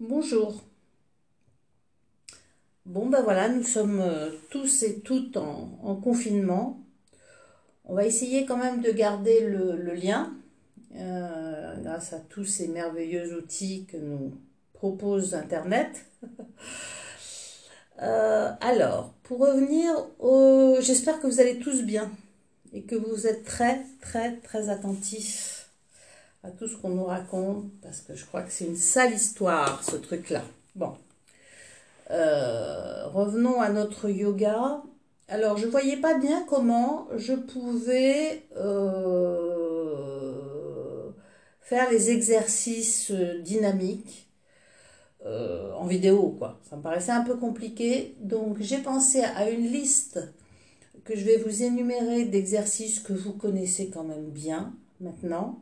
Bonjour. Bon ben voilà, nous sommes euh, tous et toutes en, confinement. On va essayer quand même de garder le, lien euh, grâce à tous ces merveilleux outils que nous propose Internet. Euh, alors, pour revenir au... J'espère que vous allez tous bien et que vous êtes très très très attentifs à tout ce qu'on nous raconte, parce que je crois que c'est une sale histoire, ce truc-là. Bon. Euh, revenons à notre yoga. Alors, je ne voyais pas bien comment je pouvais euh, faire les exercices dynamiques euh, en vidéo, quoi. Ça me paraissait un peu compliqué. Donc, j'ai pensé à une liste que je vais vous énumérer d'exercices que vous connaissez quand même bien maintenant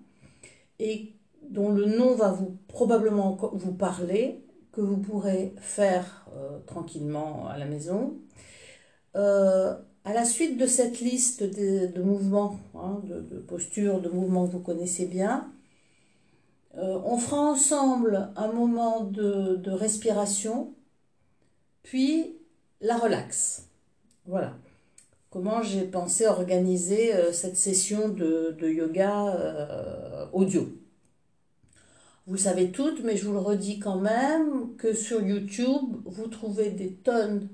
et dont le nom va vous probablement vous parler, que vous pourrez faire euh, tranquillement à la maison. Euh, à la suite de cette liste de, mouvements, hein, de, postures, de mouvements que vous connaissez bien, euh, on fera ensemble un moment de, de respiration, puis la relaxe. Voilà comment j'ai pensé organiser euh, cette session de, yoga euh, audio. Vous savez toutes, mais je vous le redis quand même, que sur YouTube, vous trouvez des tonnes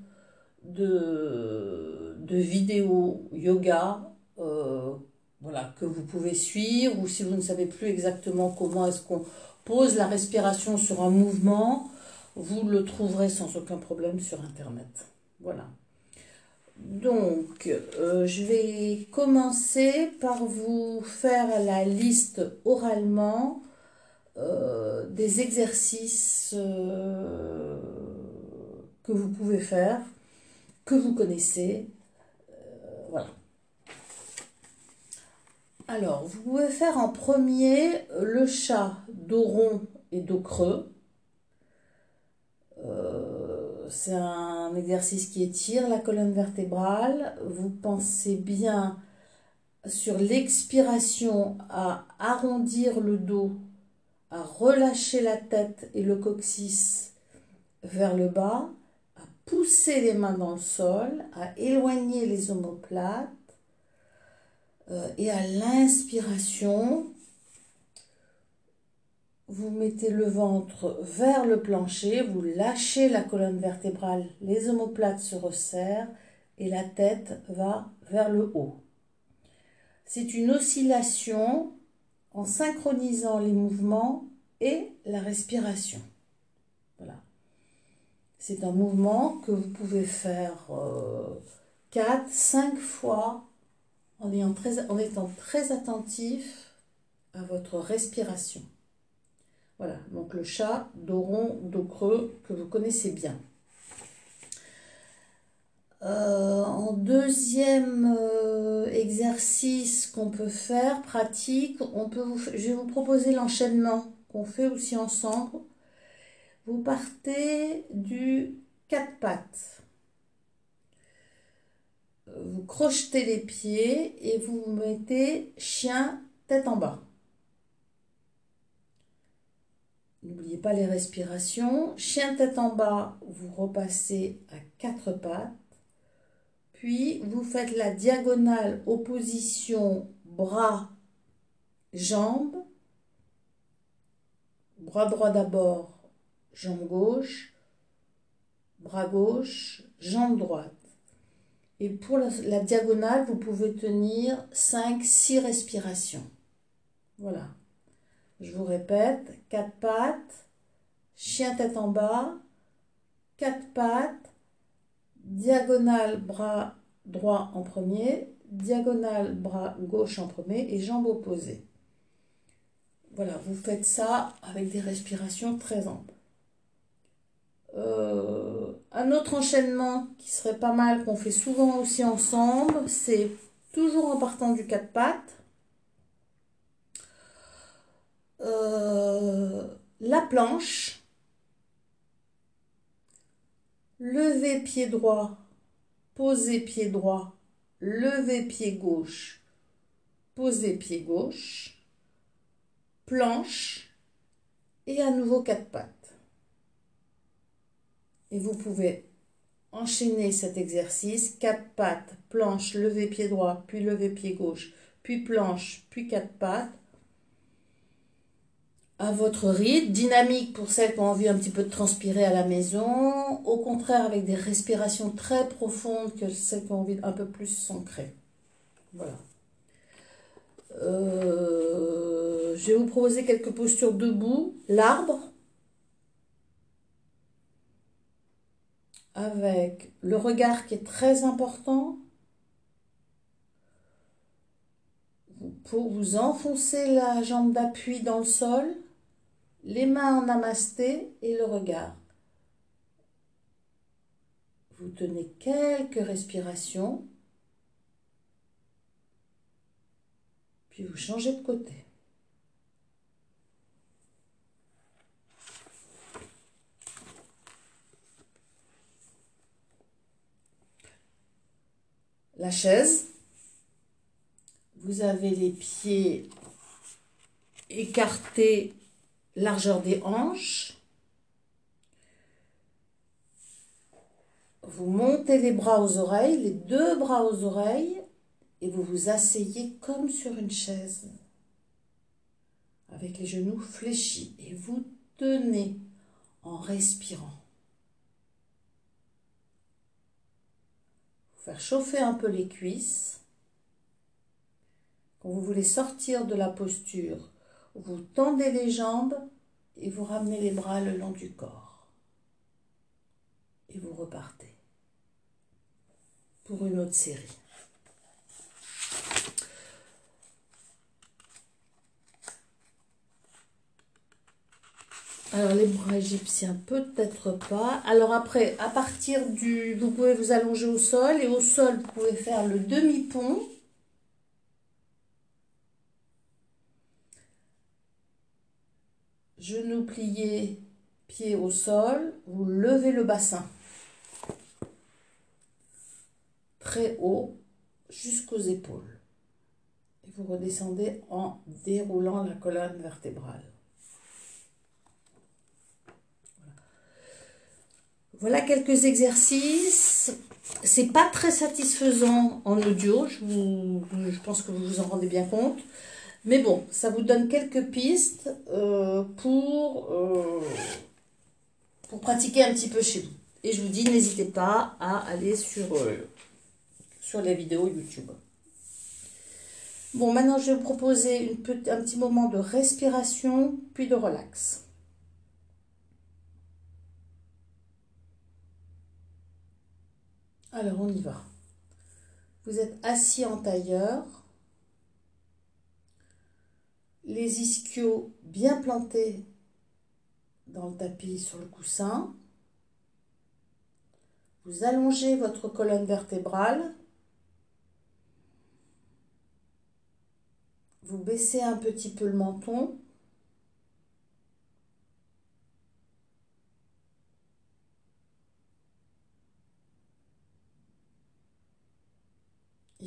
de, vidéos yoga euh, voilà, que vous pouvez suivre, ou si vous ne savez plus exactement comment est-ce qu'on pose la respiration sur un mouvement, vous le trouverez sans aucun problème sur Internet. Voilà. Donc, euh, je vais commencer par vous faire la liste oralement euh, des exercices euh, que vous pouvez faire, que vous connaissez. voilà. Alors, vous pouvez faire en premier le chat dos rond et dos creux c'est un exercice qui étire la colonne vertébrale. Vous pensez bien sur l'expiration à arrondir le dos, à relâcher la tête et le coccyx vers le bas, à pousser les mains dans le sol, à éloigner les omoplates euh, et à l'inspiration, vous mettez le ventre vers le plancher, vous lâchez la colonne vertébrale, les omoplates se resserrent et la tête va vers le haut. C'est une oscillation en synchronisant les mouvements et la respiration. Voilà. C'est un mouvement que vous pouvez faire 4, euh, 5 fois en, en étant très attentif à votre respiration. Voilà, donc le chat, dos creux, que vous connaissez bien. Euh, en deuxième euh, exercice qu'on peut faire, pratique, je vais vous proposer l'enchaînement qu'on fait aussi ensemble. Vous partez du quatre pattes. Vous crochetez les pieds et vous mettez chien tête en bas. N'oubliez pas les respirations. Chien tête en bas, vous repassez à quatre pattes. Puis vous faites la diagonale opposition bras, jambes. Bras droit d'abord, jambe gauche, bras gauche, jambe droite. Et pour la, la diagonale, vous pouvez tenir 5-6 respirations. Voilà. Je vous répète, quatre pattes, chien tête en bas, quatre pattes, diagonale bras droit en premier, diagonale bras gauche en premier et jambes opposées. Voilà, vous faites ça avec des respirations très amples. Euh, un autre enchaînement qui serait pas mal, qu'on fait souvent aussi ensemble, c'est toujours en partant du quatre pattes. Euh, la planche, lever pied droit, poser pied droit, lever pied gauche, poser pied gauche, planche. Et à nouveau quatre pattes. Et vous pouvez enchaîner cet exercice. Quatre pattes, planche, lever pied droit, puis lever pied gauche, puis planche, puis quatre pattes. À votre rythme, dynamique pour celles qui ont envie un petit peu de transpirer à la maison. Au contraire, avec des respirations très profondes que celles qui ont envie un peu plus s'ancrer. Voilà. Euh, je vais vous proposer quelques postures debout. L'arbre. Avec le regard qui est très important. Pour vous enfoncer la jambe d'appui dans le sol. Les mains en namasté et le regard. Vous tenez quelques respirations. Puis vous changez de côté. La chaise. Vous avez les pieds écartés, largeur des hanches. Vous montez les bras aux oreilles, les deux bras aux oreilles et vous vous asseyez comme sur une chaise avec les genoux fléchis et vous tenez en respirant. Faire chauffer un peu les cuisses. Quand vous voulez sortir de la posture, vous tendez les jambes et vous ramenez les bras le long du corps. Et vous repartez pour une autre série. Alors les bras égyptiens, peut-être pas. Alors après, à partir du... Vous pouvez vous allonger au sol et au sol, vous pouvez faire le demi-pont. Genoux pliés, pieds au sol. Vous levez le bassin. Très haut, jusqu'aux épaules. Et vous redescendez en déroulant la colonne vertébrale. Voilà quelques exercices. C'est pas très satisfaisant en audio, je, je, pense que vous vous en rendez bien compte. Mais bon, ça vous donne quelques pistes euh, pour, euh, pour pratiquer un petit peu chez vous. Et je vous dis, n'hésitez pas à aller sur, euh, sur les vidéos YouTube. Bon, maintenant je vais vous proposer une, un petit moment de respiration, puis de relax. Alors on y va. Vous êtes assis en tailleur, les ischios bien plantés dans le tapis sur le coussin. Vous allongez votre colonne vertébrale. Vous baissez un petit peu le menton.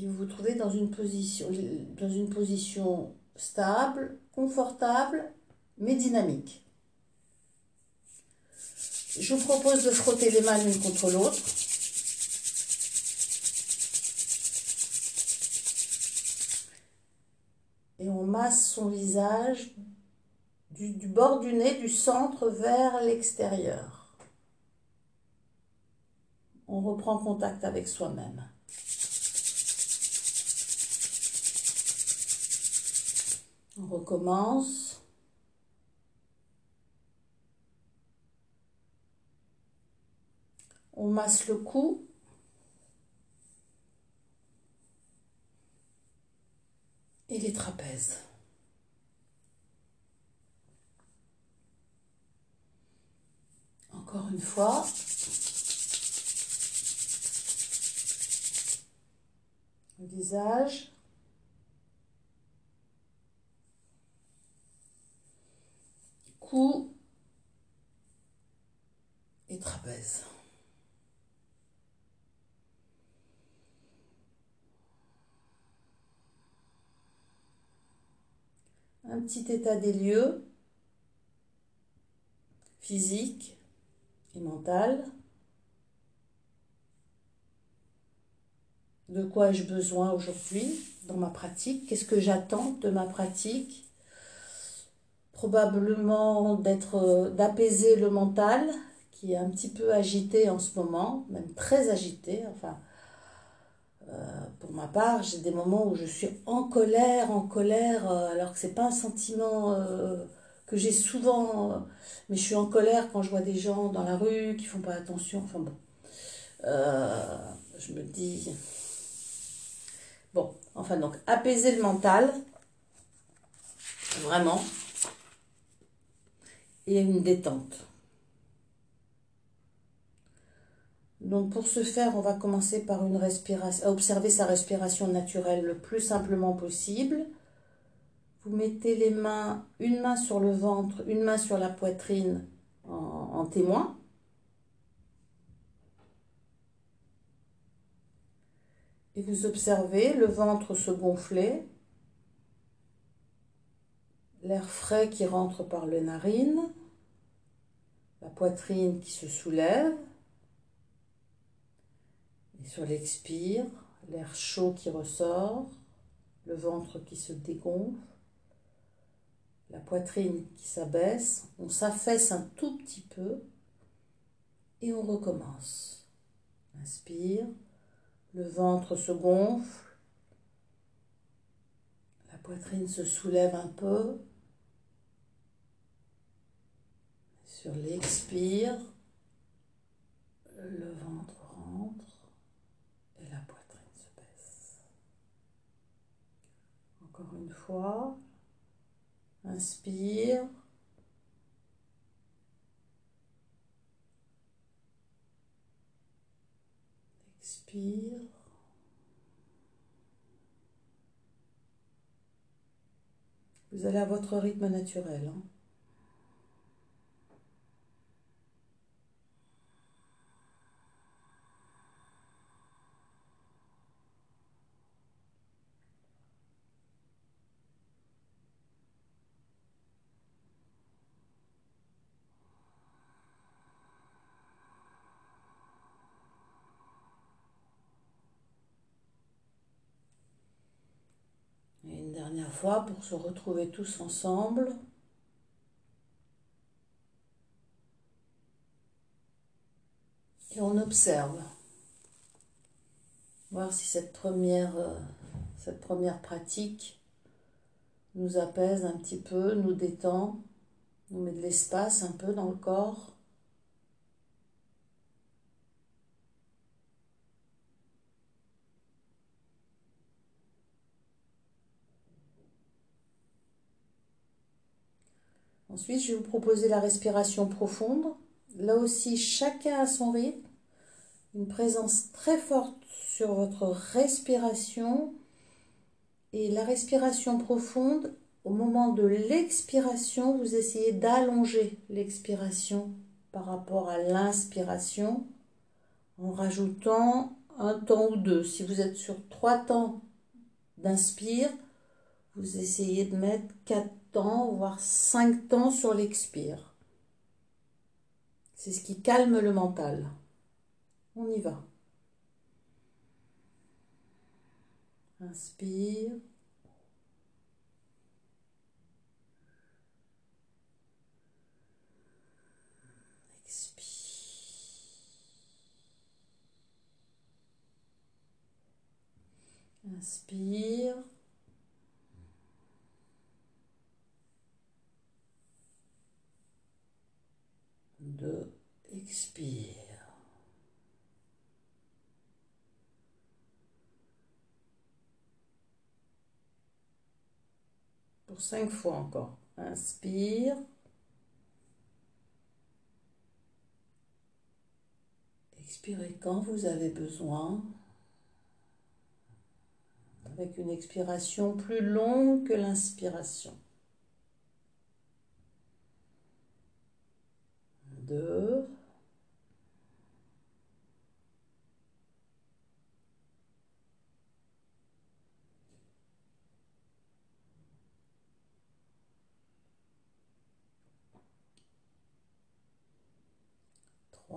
vous vous trouvez dans une position, dans une position stable, confortable, mais dynamique. Je vous propose de frotter les mains l'une contre l'autre. Et on masse son visage du, bord du nez, du centre vers l'extérieur. On reprend contact avec soi-même. On recommence. On masse le cou. Et les trapèzes. Encore une fois. Le visage. et trapèze. Un petit état des lieux physique et mental. De quoi ai-je besoin aujourd'hui dans ma pratique? Qu'est-ce que j'attends de ma pratique? Probablement d'être, d'apaiser le mental qui est un petit peu agité en ce moment, même très agité. Enfin, euh, pour ma part, j'ai des moments où je suis en colère, en colère, euh, alors que c'est pas un sentiment euh, que j'ai souvent, mais je suis en colère quand je vois des gens dans la rue qui font pas attention. Enfin bon, je me dis, bon, enfin donc apaiser le mental, vraiment, et une détente. Donc pour ce faire, on va commencer par une respiration, observer sa respiration naturelle le plus simplement possible. Vous mettez les mains, une main sur le ventre, une main sur la poitrine en témoin. Et vous observez le ventre se gonfler, l'air frais qui rentre par les narines, la poitrine qui se soulève. Et sur l'expire, l'air chaud qui ressort, le ventre qui se dégonfle, la poitrine qui s'abaisse, on s'affaisse un tout petit peu et on recommence. Inspire, le ventre se gonfle, la poitrine se soulève un peu. Sur l'expire, le ventre rentre. Encore une fois. Inspire. Expire. Vous allez à votre rythme naturel. Hein. Fois pour se retrouver tous ensemble. Et on observe. Voir si cette première, euh, cette première pratique nous apaise un petit peu, nous détend, nous met de l'espace un peu dans le corps. Ensuite, je vais vous proposer la respiration profonde. Là aussi, chacun a son rythme. Une présence très forte sur votre respiration. Et la respiration profonde, au moment de l'expiration, vous essayez d'allonger l'expiration par rapport à l'inspiration en rajoutant un temps ou deux. Si vous êtes sur trois temps d'inspire, vous essayez de mettre quatre voire 5 temps sur l'expire. C'est ce qui calme le mental. On y va. Inspire. Expire. Inspire. de expire. Pour cinq fois encore. Inspire. Expirez quand vous avez besoin. Avec une expiration plus longue que l'inspiration. deux.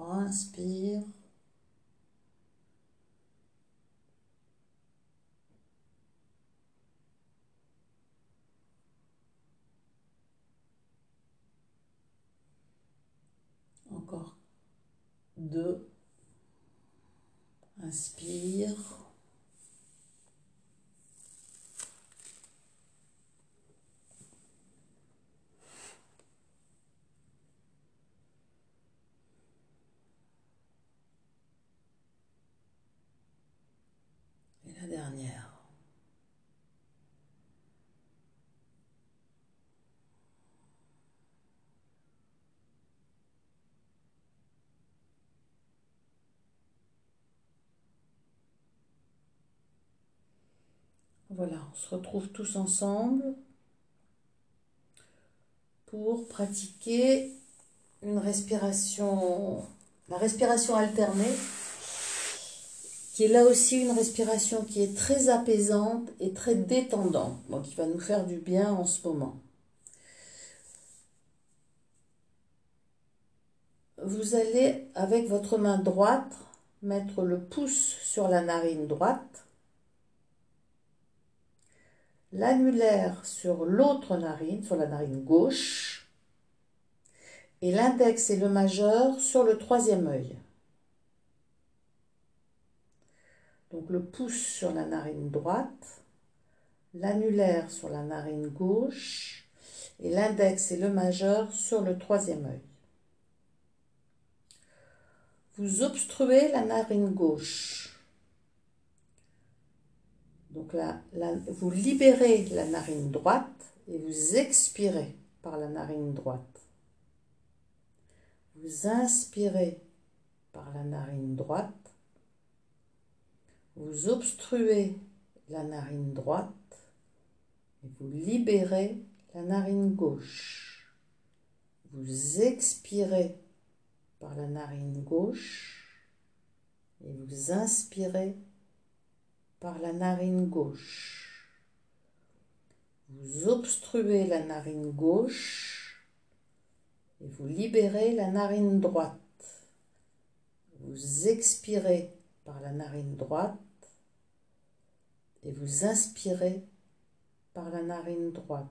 inspire. Encore deux. inspire. Voilà, on se retrouve tous ensemble pour pratiquer une respiration, la respiration alternée, qui est là aussi une respiration qui est très apaisante et très détendante, donc qui va nous faire du bien en ce moment. Vous allez, avec votre main droite, mettre le pouce sur la narine droite l'annulaire sur l'autre narine, sur la narine gauche, et l'index et le majeur sur le troisième œil. Donc le pouce sur la narine droite, l'annulaire sur la narine gauche et l'index et le majeur sur le troisième œil. Vous obstruez la narine gauche. Donc vous libérez la narine droite et vous expirez par la narine droite. Vous inspirez par la narine droite. Vous obstruez la narine droite et vous libérez la narine gauche. Vous expirez par la narine gauche et vous inspirez par la narine gauche. Vous obstruez la narine gauche et vous libérez la narine droite. Vous expirez par la narine droite et vous inspirez par la narine droite.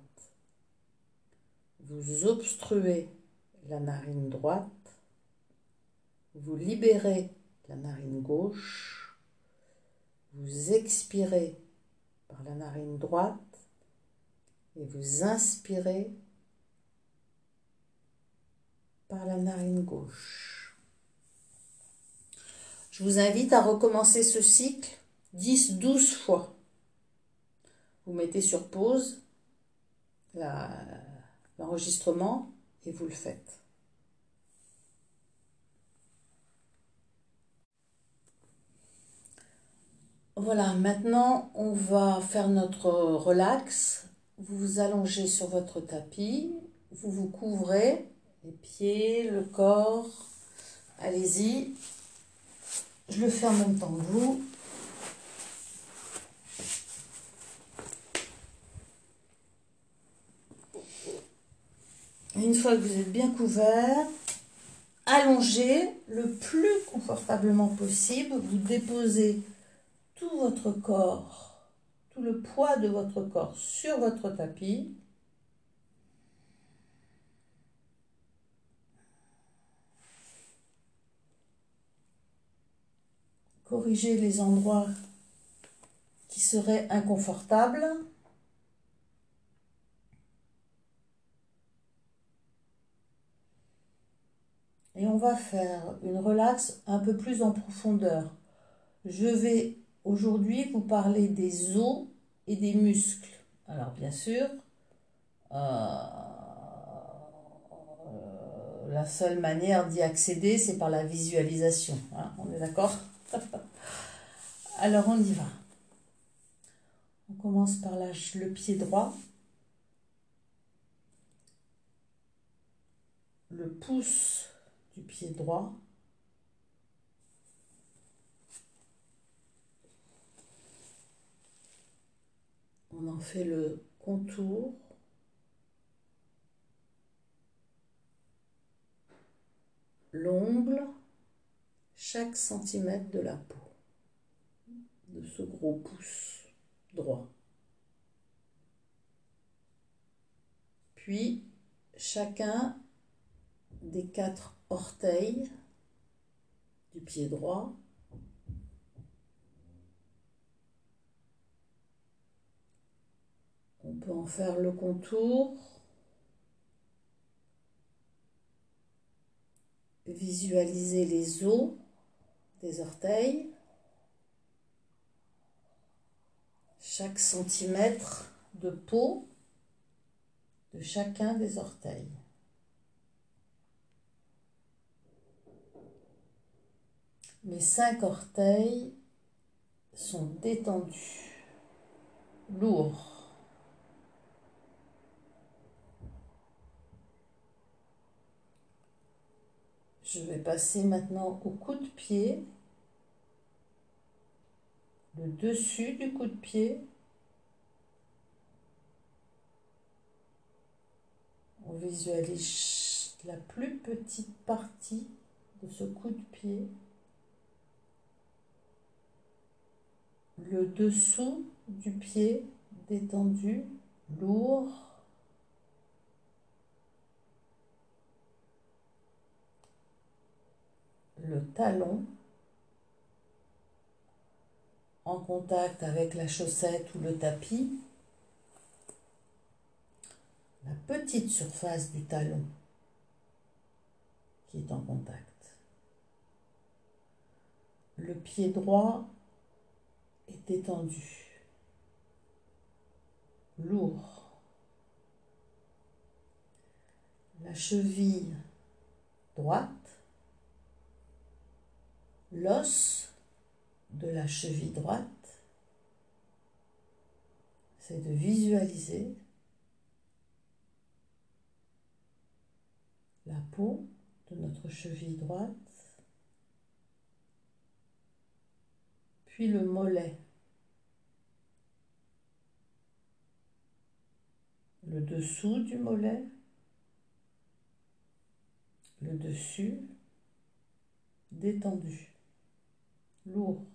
Vous obstruez la narine droite, vous libérez la narine gauche vous expirez par la narine droite et vous inspirez par la narine gauche. Je vous invite à recommencer ce cycle 10-12 fois. Vous mettez sur pause l'enregistrement et vous le faites. Voilà, maintenant on va faire notre relax. Vous vous allongez sur votre tapis, vous vous couvrez les pieds, le corps. Allez-y. Je le fais en même temps que vous. Une fois que vous êtes bien couvert, allongez le plus confortablement possible. Vous déposez tout votre corps, tout le poids de votre corps sur votre tapis. Corrigez les endroits qui seraient inconfortables. Et on va faire une relaxe un peu plus en profondeur. Je vais Aujourd'hui, vous parlez des os et des muscles. Alors, bien sûr, euh, la seule manière d'y accéder, c'est par la visualisation. Hein, on est d'accord? Alors, on y va. On commence par le pied droit. Le pouce du pied droit on en fait le contour. L'ongle, chaque centimètre de la peau de ce gros pouce droit. Puis chacun des quatre orteils du pied droit. On peut en faire le contour. Visualiser les os des orteils. Chaque centimètre de peau de chacun des orteils. Mes cinq orteils sont détendus, lourds. Je vais passer maintenant au coup de pied, le dessus du coup de pied. On visualise la plus petite partie de ce coup de pied. Le dessous du pied détendu, lourd. Le talon en contact avec la chaussette ou le tapis la petite surface du talon qui est en contact. Le pied droit est étendu, lourd. La cheville droite, l'os de la cheville droite, c'est de visualiser la peau de notre cheville droite, puis le mollet, le dessous du mollet, le dessus détendu, lourd,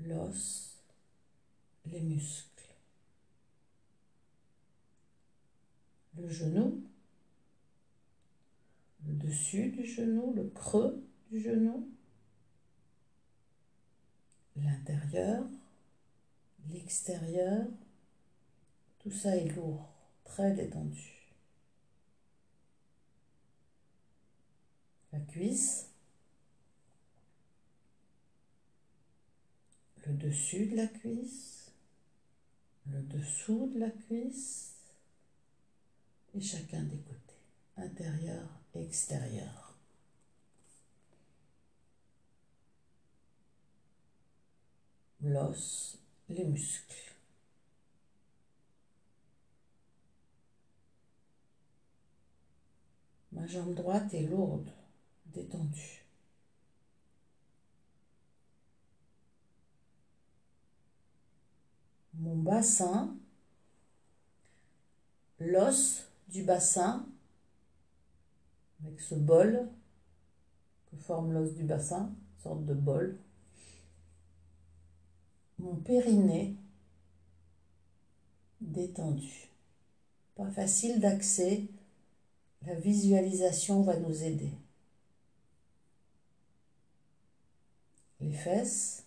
l'os, les muscles. le genou, le dessus du genou, le creux du genou, l'intérieur, l'extérieur, tout ça est lourd, très détendu. La cuisse, le dessus de la cuisse, le dessous de la cuisse, et chacun des côtés, intérieur et extérieur. L'os, les muscles. Ma jambe droite est lourde, détendue. Mon bassin, l'os du bassin, avec ce bol que forme l'os du bassin, sorte de bol. Mon périnée détendu. Pas facile d'accès, la visualisation va nous aider. Les fesses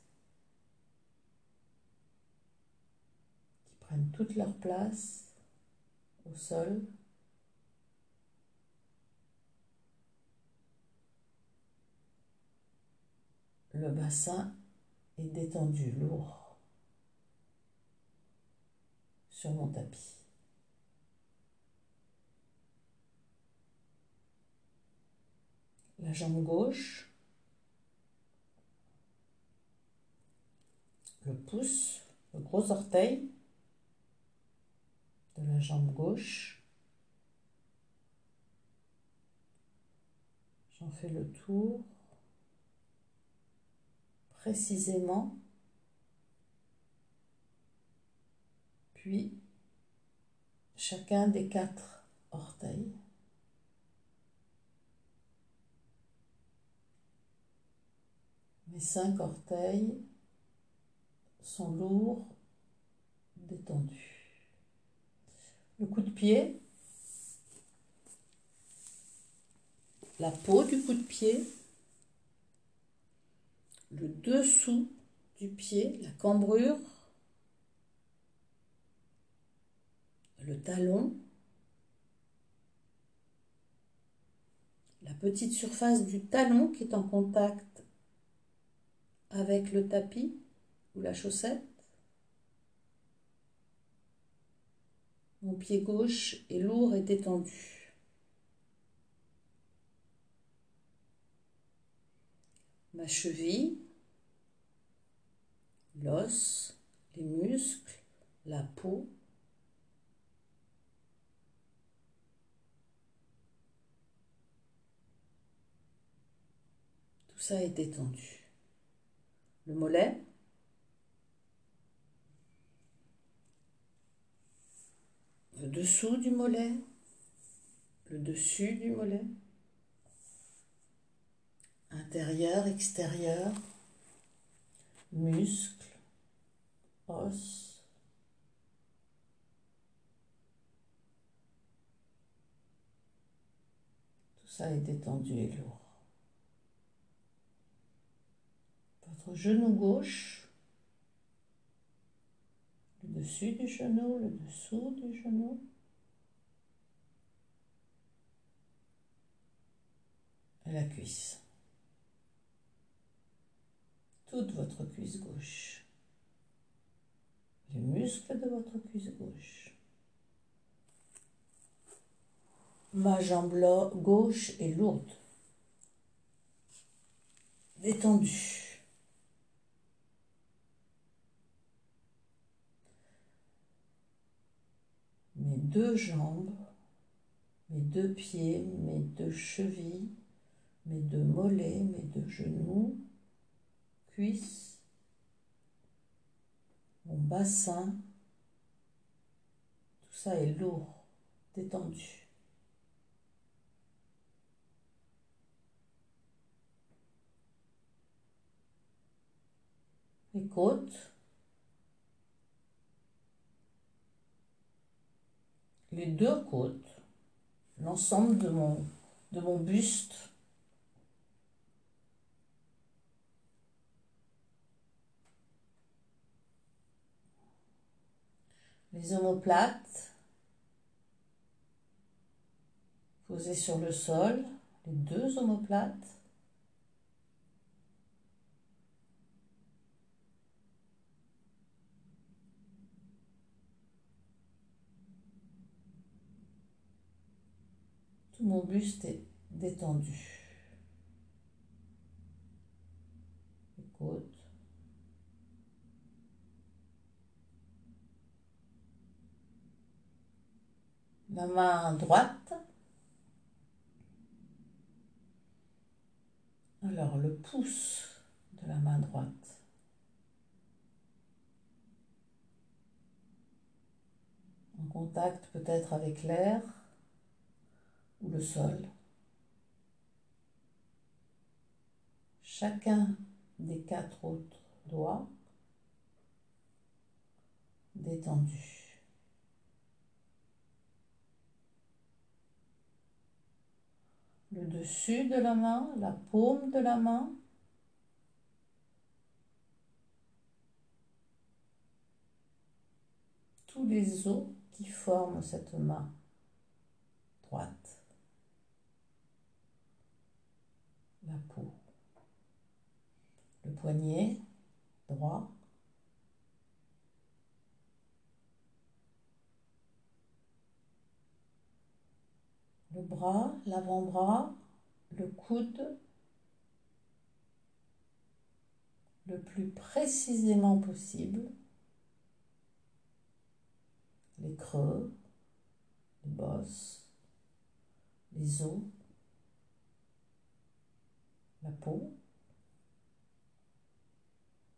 qui prennent toute leur place au sol. Le bassin est détendu, lourd, sur mon tapis. La jambe gauche, le pouce, le gros orteil de la jambe gauche. J'en fais le tour précisément. Puis chacun des quatre orteils. Mes cinq orteils sont lourds, détendus. Le coup de pied, la peau du coup de pied, le dessous du pied, la cambrure, le talon, la petite surface du talon qui est en contact avec le tapis ou la chaussette. Mon pied gauche est lourd et détendu. Ma cheville, l'os, les muscles, la peau. Tout ça est détendu. Le mollet, le dessous du mollet, le dessus du mollet, intérieur, extérieur, muscles, os. Tout ça est détendu et lourd. Votre genou gauche dessus du genou, le dessous du genou. La cuisse. Toute votre cuisse gauche. Les muscles de votre cuisse gauche. Ma jambe gauche est lourde. Détendue. mes deux jambes, mes deux pieds, mes deux chevilles, mes deux mollets, mes deux genoux, cuisses, mon bassin, tout ça est lourd, détendu. Les côtes, les deux côtes, l'ensemble de mon, de mon buste. Les omoplates posées sur le sol, les deux omoplates. Mon buste est détendu. La main droite. Alors le pouce de la main droite. En contact peut-être avec l'air ou le sol. Chacun des quatre autres doigts détendu. Le dessus de la main, la paume de la main. Tous les os qui forment cette main droite. Le poignet droit. Le bras, l'avant-bras, le coude, le plus précisément possible. Les creux, les bosses, les os la peau.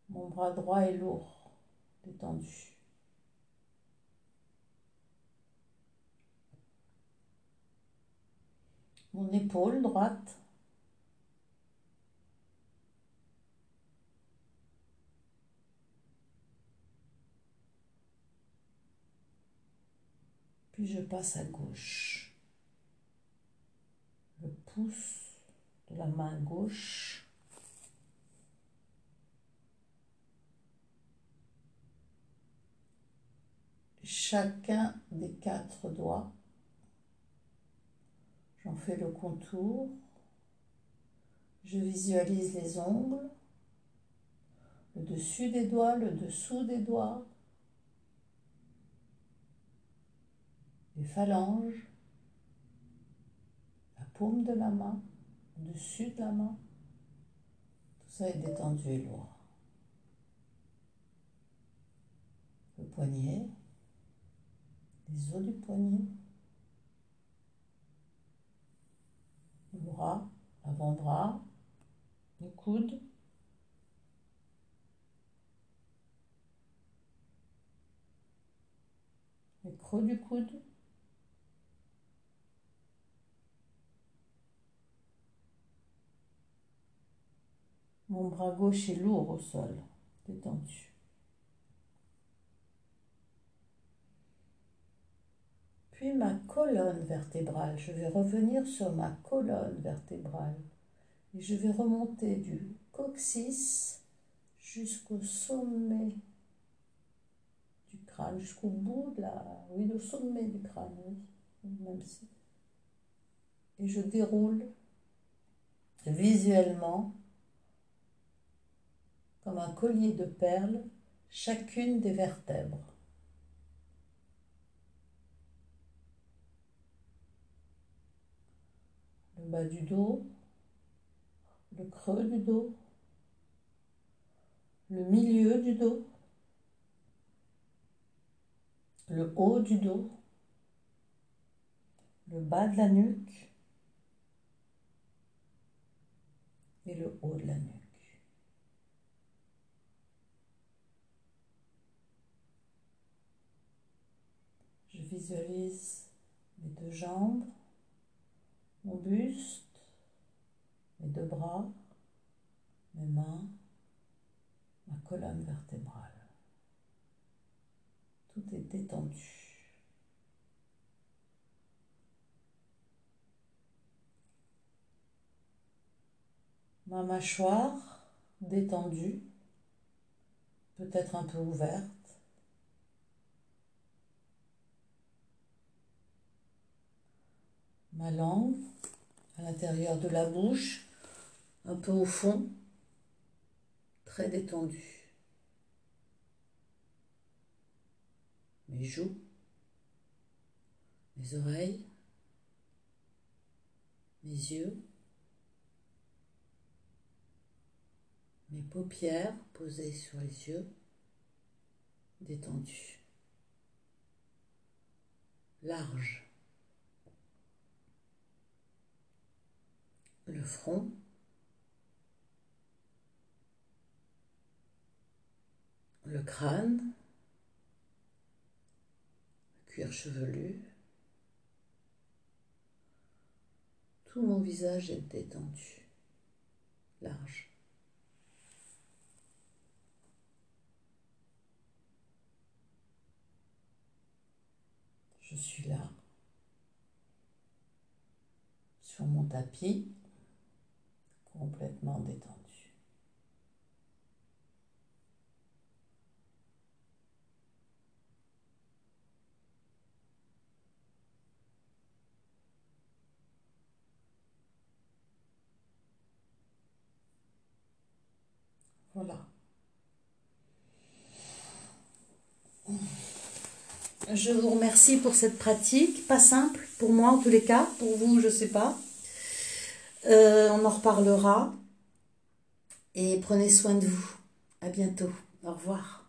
Mon bras droit est lourd, détendu. Mon épaule droite. Puis je passe à gauche. Le pouce la main gauche. Chacun des quatre doigts. J'en fais le contour. Je visualise les ongles, le dessus des doigts, le dessous des doigts, les phalanges, la paume de la main, dessus de la main. Tout ça est détendu et lourd. Le poignet, les os du poignet, le bras, l'avant-bras, le coude, le creux du coude, Mon bras gauche est lourd au sol, détendu. Puis ma colonne vertébrale, je vais revenir sur ma colonne vertébrale et je vais remonter du coccyx jusqu'au sommet du crâne, jusqu'au bout de la... Oui, au sommet du crâne, oui, même si. Et je déroule visuellement comme un collier de perles chacune des vertèbres. Le bas du dos, le creux du dos, le milieu du dos, le haut du dos, le bas de la nuque et le haut de la nuque. Visualise mes deux jambes, mon buste, mes deux bras, mes mains, ma colonne vertébrale. Tout est détendu. Ma mâchoire détendue, peut-être un peu ouverte. Ma langue à l'intérieur de la bouche, un peu au fond, très détendue. Mes joues, mes oreilles, mes yeux, mes paupières posées sur les yeux, détendues, larges. Le front, le crâne, le cuir chevelu. Tout mon visage est détendu, large. Je suis là, sur mon tapis complètement détendu. Voilà. Je vous remercie pour cette pratique, pas simple pour moi en tous les cas, pour vous je ne sais pas. Euh, on en reparlera. Et prenez soin de vous. À bientôt. Au revoir.